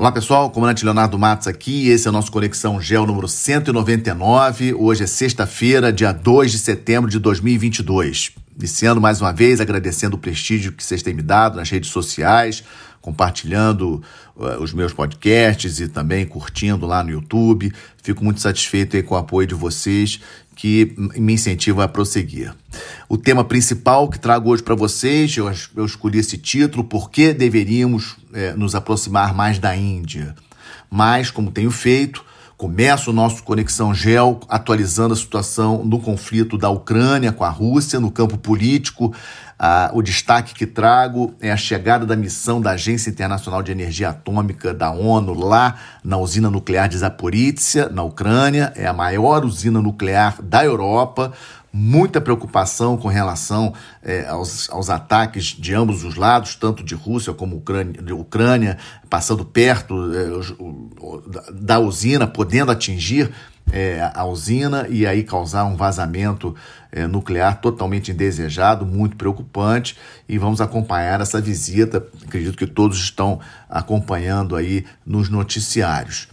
Olá pessoal, comandante Leonardo Matos aqui, esse é o nosso Conexão Gel número 199. Hoje é sexta-feira, dia 2 de setembro de 2022. Iniciando mais uma vez, agradecendo o prestígio que vocês têm me dado nas redes sociais, compartilhando uh, os meus podcasts e também curtindo lá no YouTube. Fico muito satisfeito com o apoio de vocês que me incentiva a prosseguir. O tema principal que trago hoje para vocês, eu, eu, escolhi esse título, Por que deveríamos é, nos aproximar mais da Índia? Mas, como tenho feito, começo o nosso Conexão Gel atualizando a situação no conflito da Ucrânia com a Rússia, no campo político, ah, o destaque que trago é a chegada da missão da Agência Internacional de Energia Atômica da ONU lá na usina nuclear de Zaporizhia, na Ucrânia. É a maior usina nuclear da Europa. Muita preocupação com relação é, aos, aos, ataques de ambos os lados, tanto de Rússia como Ucrânia, Ucrânia passando perto é, da usina, podendo atingir é, a usina e aí causar um vazamento é, nuclear totalmente indesejado, muito preocupante. E vamos acompanhar essa visita. Acredito que todos estão acompanhando aí nos noticiários.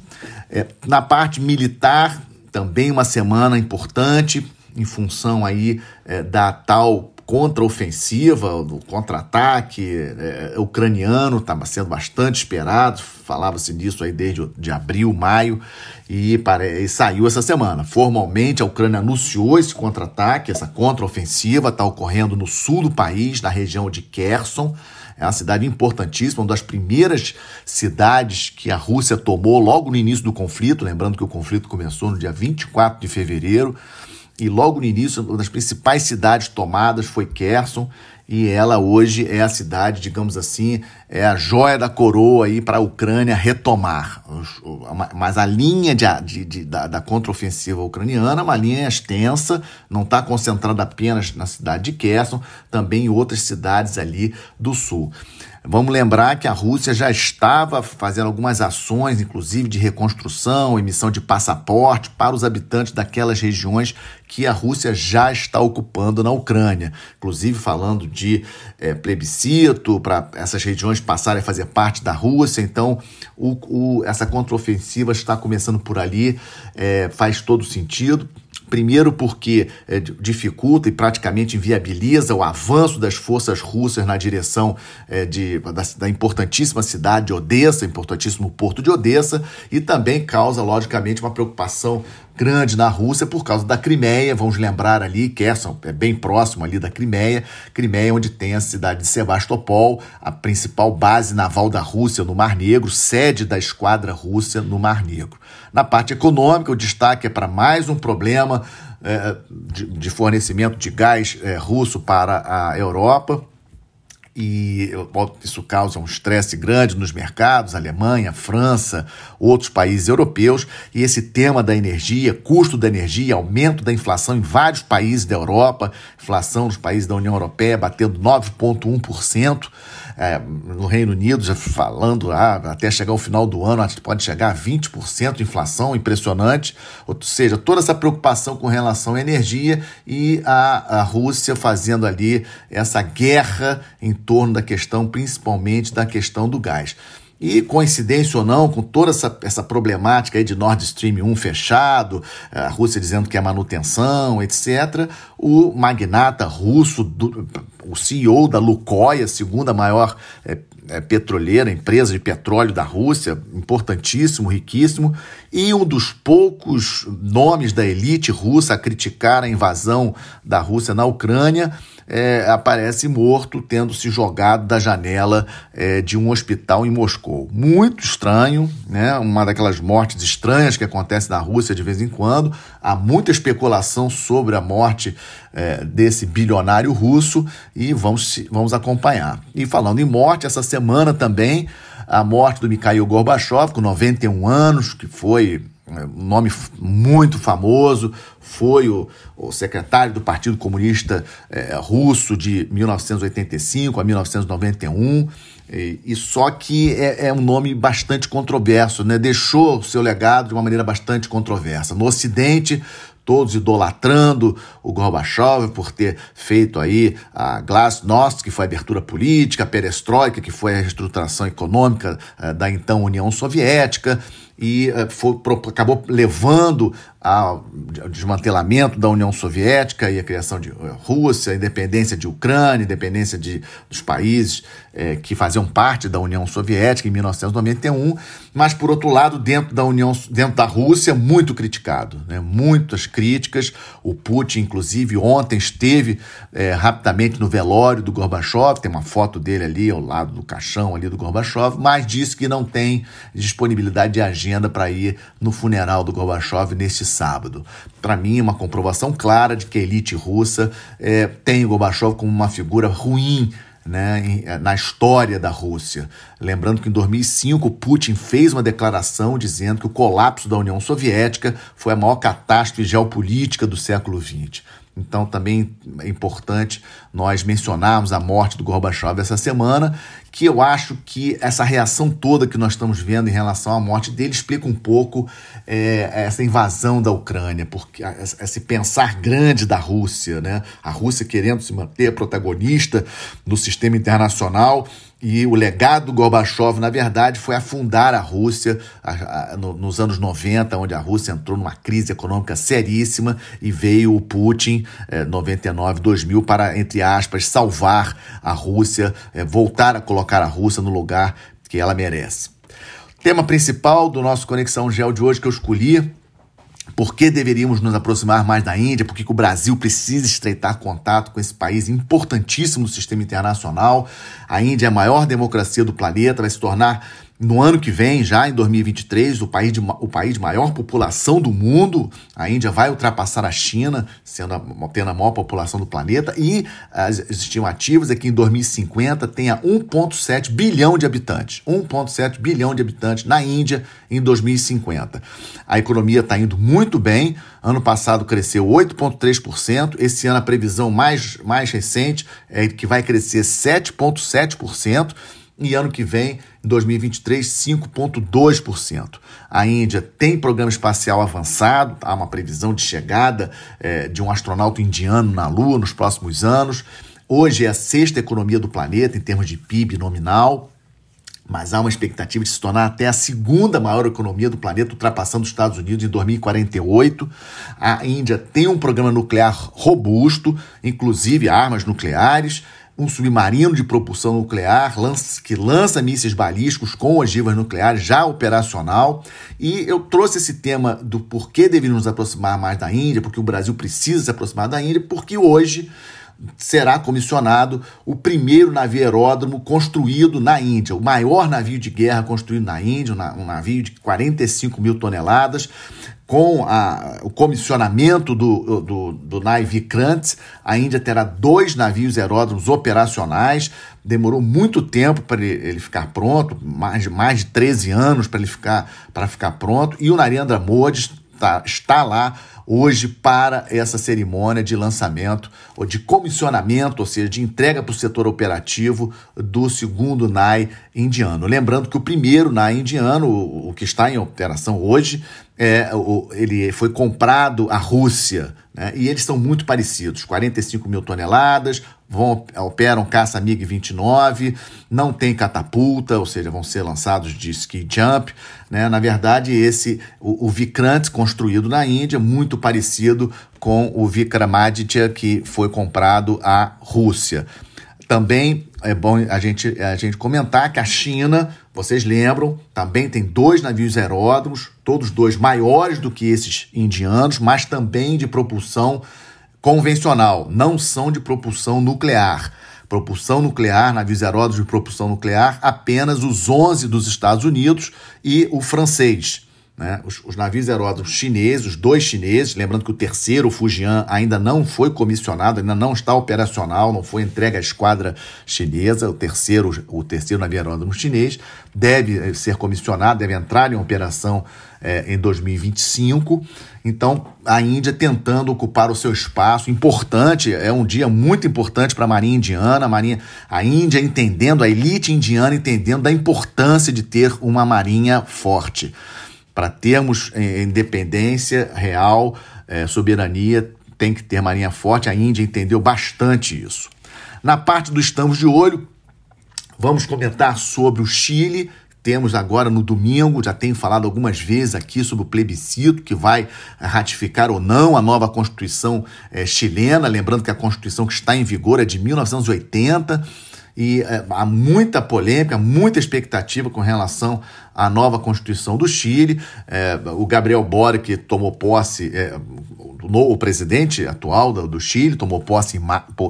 É, na parte militar, também uma semana importante em função aí é, da tal contraofensiva, do contra-ataque é, ucraniano, estava sendo bastante esperado, falava-se disso aí desde de abril, maio, e, e saiu essa semana. Formalmente, a Ucrânia anunciou esse contra-ataque, essa contraofensiva, está ocorrendo no sul do país, na região de Kherson, é uma cidade importantíssima, uma das primeiras cidades que a Rússia tomou logo no início do conflito, lembrando que o conflito começou no dia 24 de fevereiro, e logo no início, uma das principais cidades tomadas foi Kherson, e ela hoje é a cidade, digamos assim, é a joia da coroa aí para a Ucrânia retomar. Mas a linha de, de, de da, da contraofensiva ucraniana é uma linha extensa, não está concentrada apenas na cidade de Kherson, também em outras cidades ali do sul. Vamos lembrar que a Rússia já estava fazendo algumas ações, inclusive de reconstrução, emissão de passaporte para os habitantes daquelas regiões que a Rússia já está ocupando na Ucrânia. Inclusive falando de é, plebiscito para essas regiões passarem a fazer parte da Rússia. Então, o, o, essa contraofensiva está começando por ali, é, faz todo sentido. Primeiro, porque é, dificulta e praticamente inviabiliza o avanço das forças russas na direção é, de, da, da, importantíssima cidade de Odessa, importantíssimo porto de Odessa, e também causa, logicamente, uma preocupação grande na Rússia por causa da Crimeia. Vamos lembrar ali, Kherson é bem próximo ali da Crimeia. Crimeia, onde tem a cidade de Sebastopol, a principal base naval da Rússia no Mar Negro, sede da esquadra russa no Mar Negro. Na parte econômica, o destaque é para mais um problema é, de, de, fornecimento de gás é, russo para a Europa e isso causa um estresse grande nos mercados, Alemanha, França, outros países europeus, e esse tema da energia, custo da energia, aumento da inflação em vários países da Europa, inflação nos países da União Europeia batendo 9,1%, é, no Reino Unido, já falando ah, até chegar ao final do ano, pode chegar a 20% de inflação, impressionante. Ou seja, toda essa preocupação com relação à energia e a, a Rússia fazendo ali essa guerra em torno da questão, principalmente da questão do gás. E, coincidência ou não, com toda essa, essa problemática aí de Nord Stream 1 fechado, a Rússia dizendo que é manutenção, etc., o magnata russo, do, o CEO da Lukoil, segunda maior é, é, petroleira, empresa de petróleo da Rússia, importantíssimo, riquíssimo, e um dos poucos nomes da elite russa a criticar a invasão da Rússia na Ucrânia, é, aparece morto, tendo se jogado da janela é, de um hospital em Moscou. Muito estranho, né? uma daquelas mortes estranhas que acontece na Rússia de vez em quando. Há muita especulação sobre a morte é, desse bilionário russo e vamos, vamos acompanhar. E falando em morte, essa semana também a morte do Mikhail Gorbachev, com 91 anos, que foi nome muito famoso, foi o, o secretário do Partido Comunista é, Russo de 1985 a 1991, e, e só que é, é, um nome bastante controverso, né? deixou seu legado de uma maneira bastante controversa. No Ocidente, todos idolatrando o Gorbachev por ter feito aí a Glasnost, que foi a abertura política, a perestroika, que foi a reestruturação econômica uh, da então União Soviética, e uh, foi, acabou levando ao desmantelamento da União Soviética e a criação de Rússia, a independência de Ucrânia, a independência de, dos países eh, que faziam parte da União Soviética em 1991, mas por outro lado, dentro da União, dentro da Rússia, muito criticado, né? muitas críticas. O Putin, inclusive, ontem esteve eh, rapidamente no velório do Gorbachev, tem uma foto dele ali ao lado do caixão ali do Gorbachev, mas disse que não tem disponibilidade de agenda para ir no funeral do Gorbachev neste sábado. Para mim, uma comprovação clara de que a elite russa é, tem o Gorbachev como uma figura ruim né, eh, na história da Rússia. Lembrando que em 2005 Putin fez uma declaração dizendo que o colapso da União Soviética foi a maior catástrofe geopolítica do século XX. Então também é importante nós mencionarmos a morte do Gorbachev essa semana, que eu acho que essa reação toda que nós estamos vendo em relação à morte dele explica um pouco é, essa invasão da Ucrânia, porque esse pensar grande da Rússia, né? A Rússia querendo se manter protagonista no sistema internacional e o legado do Gorbachev, na verdade, foi afundar a Rússia a, a, no, nos anos 90, onde a Rússia entrou numa crise econômica seríssima e veio o Putin, eh, 99, 2000, para, entre aspas, salvar a Rússia, eh, voltar a colocar a Rússia no lugar que ela merece. Tema principal do nosso Conexão Gel de hoje que eu escolhi por que deveríamos nos aproximar mais da Índia? Por que, o Brasil precisa estreitar contato com esse país importantíssimo no sistema internacional? A Índia é a maior democracia do planeta, vai se tornar no ano que vem, já em 2023, o país, de, o país de maior população do mundo, a Índia vai ultrapassar a China, sendo a, tendo a maior população do planeta, e as estimativas é que em 2050 tenha 1,7 bilhão de habitantes. 1,7 bilhão de habitantes na Índia em 2050. A economia está indo muito bem. Ano passado cresceu 8,3%. Esse ano a previsão mais, mais recente é que vai crescer 7,7% e ano que vem, em 2023, 5,2%. A Índia tem programa espacial avançado, há uma previsão de chegada é, de um astronauta indiano na Lua nos próximos anos. Hoje é a sexta economia do planeta em termos de PIB nominal, mas há uma expectativa de se tornar até a segunda maior economia do planeta, ultrapassando os Estados Unidos em 2048. A Índia tem um programa nuclear robusto, inclusive armas nucleares um submarino de propulsão nuclear que lança mísseis balísticos com ogivas nucleares já operacional. E eu trouxe esse tema do porquê deveríamos nos aproximar mais da Índia, porque o Brasil precisa se aproximar da Índia, porque hoje será comissionado o primeiro navio aeródromo construído na Índia, o maior navio de guerra construído na Índia, um navio de 45 mil toneladas, com a, o comissionamento do, do, do Vikrant, a Índia terá dois navios aeródromos operacionais. Demorou muito tempo para ele, ele, ficar pronto, mais, mais de 13 anos para ele ficar, para ficar pronto. E o Narendra Modi está, está lá hoje para essa cerimônia de lançamento ou de comissionamento, ou seja, de entrega para o setor operativo do segundo NAI indiano. Lembrando que o primeiro NAI indiano, o, que está em operação hoje, é, ele foi comprado à Rússia, né? e eles são muito parecidos, 45 mil toneladas, vão, operam caça MiG-29, não tem catapulta, ou seja, vão ser lançados de ski jump. Né? Na verdade, esse o, o Vikrant, construído na Índia, muito parecido com o Vikramaditya, que foi comprado à Rússia. Também é bom a gente, a gente comentar que a China, vocês lembram, também tem dois navios aeródromos, todos dois maiores do que esses indianos, mas também de propulsão convencional, não são de propulsão nuclear. Propulsão nuclear, navios aeródromos de propulsão nuclear, apenas os 11 dos Estados Unidos e o francês. Né? Os, os, navios aeródromos chineses, os dois chineses, lembrando que o terceiro, o Fujian, ainda não foi comissionado, ainda não está operacional, não foi entregue à esquadra chinesa. O terceiro, o terceiro navio aeródromo chinês deve eh, ser comissionado, deve entrar em operação é, em 2025. Então, a Índia tentando ocupar o seu espaço, importante, é um dia muito importante para a Marinha Indiana, a, Marinha, a Índia entendendo, a elite indiana entendendo da importância de ter uma marinha forte para termos eh, independência real é, soberania, tem que ter marinha forte. A Índia entendeu bastante isso. Na parte do estamos de olho, vamos comentar sobre o Chile. Temos agora no domingo, já tenho falado algumas vezes aqui sobre o plebiscito que vai ratificar ou não a nova Constituição é, chilena. Lembrando que a Constituição que está em vigor é de 1980 e é, há muita polêmica, muita expectativa com relação à nova Constituição do Chile. É, o Gabriel Boric tomou posse, é, o, o presidente atual do, do Chile tomou posse, em,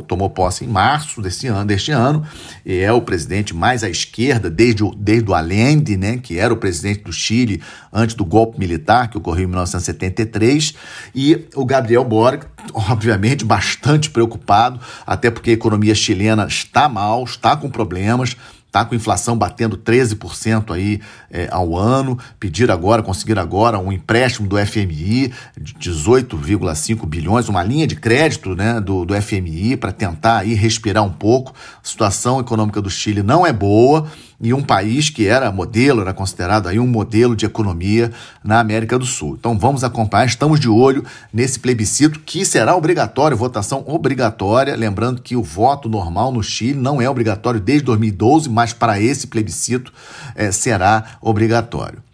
tomou posse em março desse ano, deste ano, e é o presidente mais à esquerda desde o, desde o Allende, né, que era o presidente do Chile antes do golpe militar que ocorreu em 1973, e o Gabriel Boric, obviamente, bastante preocupado, até porque a economia chilena está mal, está com problemas, está com inflação batendo 13% aí é, ao ano, pedir agora, conseguir agora um empréstimo do FMI de 18,5 bilhões, uma linha de crédito né, do, do FMI para tentar aí respirar um pouco. A situação econômica do Chile não é boa, e um país que era modelo, era considerado aí um modelo de economia na América do Sul. Então vamos acompanhar, estamos de olho nesse plebiscito que será obrigatório, votação obrigatória, lembrando que o voto normal no Chile não é obrigatório desde 2012, mas para esse plebiscito é, será obrigatório.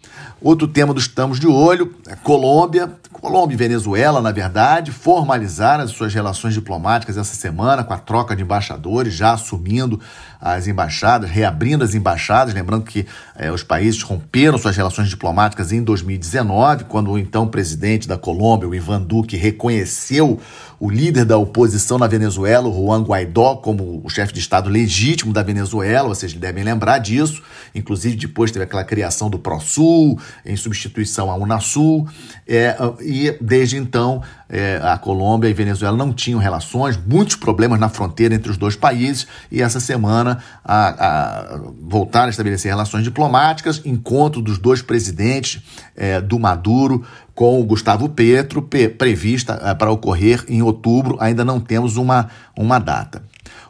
Outro tema do Estamos de Olho é Colômbia. Colômbia e Venezuela, na verdade, formalizaram as suas relações diplomáticas essa semana com a troca de embaixadores, já assumindo as embaixadas, reabrindo as embaixadas. Lembrando que eh, os países romperam suas relações diplomáticas em 2019, quando o então presidente da Colômbia, o Ivan Duque, reconheceu o líder da oposição na Venezuela, o Juan Guaidó, como o chefe de Estado legítimo da Venezuela, vocês devem lembrar disso. Inclusive, depois teve aquela criação do ProSul, em substituição à Unasul. É, e desde então, é, a Colômbia e Venezuela não tinham relações, muitos problemas na fronteira entre os dois países, e essa semana a, a voltaram a estabelecer relações diplomáticas, encontro dos dois presidentes é, do Maduro com o Gustavo Petro, prevista é, para ocorrer em outubro, ainda não temos uma, uma data.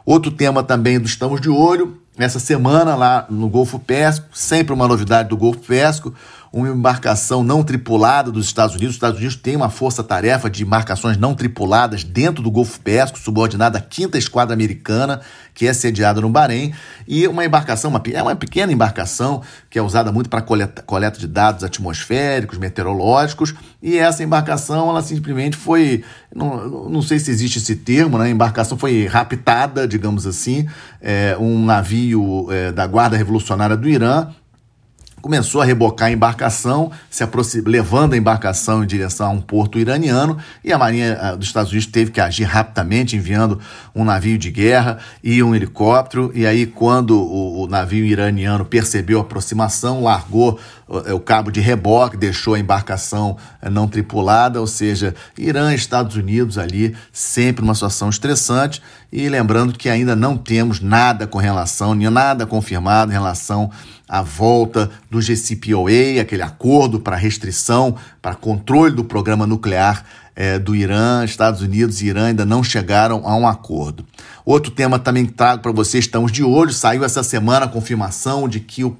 Outro tema também do Estamos de Olho, essa semana lá no Golfo Pérsico, sempre uma novidade do Golfo Pérsico, uma embarcação não tripulada dos Estados Unidos. Os Estados Unidos têm uma força-tarefa de embarcações não tripuladas dentro do Golfo Pérsico, subordinada à quinta esquadra americana, que é sediada no Bahrein, e uma embarcação, uma, é uma pequena embarcação que é usada muito para coleta, coleta de dados atmosféricos, meteorológicos, e essa embarcação, ela simplesmente foi, não, não sei se existe esse termo, né? A embarcação foi raptada, digamos assim, é, um navio é, da Guarda Revolucionária do Irã, começou a rebocar a embarcação, se levando a embarcação em direção a um porto iraniano, e a Marinha ah, dos Estados Unidos teve que agir rapidamente, enviando um navio de guerra e um helicóptero. E aí, quando o, o navio iraniano percebeu a aproximação, largou o, o cabo de reboque, deixou a embarcação eh, não tripulada, ou seja, Irã e Estados Unidos ali, sempre uma situação estressante. E lembrando que ainda não temos nada com relação, nada confirmado em relação a volta do JCPOA, aquele acordo para restrição, para controle do programa nuclear é, do Irã. Estados Unidos e Irã ainda não chegaram a um acordo. Outro tema também que trago para vocês, estamos de olho, saiu essa semana a confirmação de que o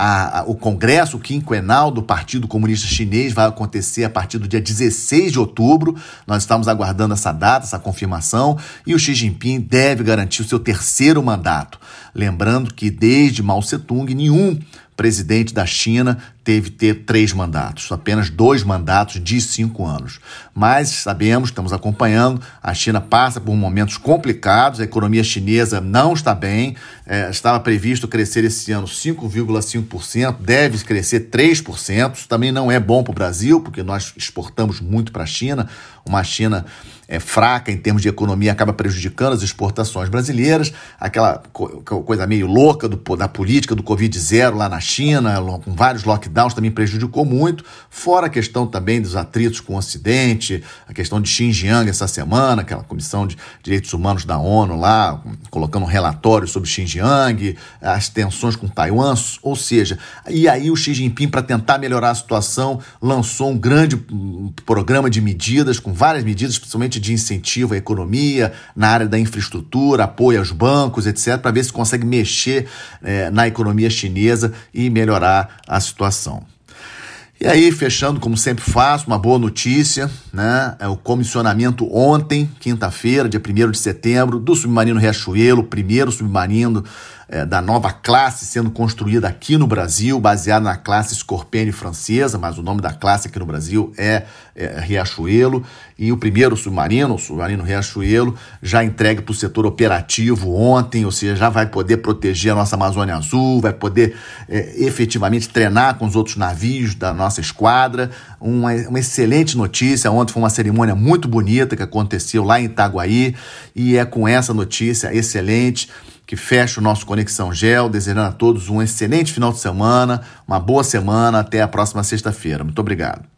a, a, o congresso quinquenal do Partido Comunista Chinês vai acontecer a partir do dia 16 de outubro. Nós estamos aguardando essa data, essa confirmação, e o Xi Jinping deve garantir o seu terceiro mandato. Lembrando que desde Mao Tse-tung, nenhum presidente da China teve ter três mandatos, apenas dois mandatos de cinco anos. Mas sabemos, estamos acompanhando, a China passa por momentos complicados, a economia chinesa não está bem, é, estava previsto crescer esse ano 5,5%, deve crescer 3%, isso também não é bom para o Brasil, porque nós exportamos muito para a China, uma China é, fraca em termos de economia acaba prejudicando as exportações brasileiras, aquela co coisa meio louca do, da política do Covid zero lá na China, com vários lockdowns, também prejudicou muito, fora a questão também dos atritos com o Ocidente, a questão de Xinjiang essa semana, aquela Comissão de Direitos Humanos da ONU lá, colocando um relatório sobre Xinjiang, as tensões com Taiwan, ou seja, e aí o Xi Jinping, para tentar melhorar a situação, lançou um grande programa de medidas, com várias medidas, principalmente de incentivo à economia, na área da infraestrutura, apoio aos bancos, etc., para ver se consegue mexer é, na economia chinesa e melhorar a situação. E aí, fechando como sempre faço, uma boa notícia, né? É o comissionamento ontem, quinta-feira, dia 1 de setembro, do submarino Riachuelo, primeiro submarino é, da nova classe sendo construída aqui no Brasil, baseada na classe Scorpene francesa, mas o nome da classe aqui no Brasil é, é Riachuelo. E o primeiro submarino, o submarino Riachuelo, já entregue para o setor operativo ontem, ou seja, já vai poder proteger a nossa Amazônia Azul, vai poder é, efetivamente treinar com os outros navios da nossa esquadra. Uma, uma excelente notícia. Ontem foi uma cerimônia muito bonita que aconteceu lá em Itaguaí, e é com essa notícia excelente que fecha o nosso Conexão Gel, desejando a todos um excelente final de semana, uma boa semana, até a próxima sexta-feira. Muito obrigado.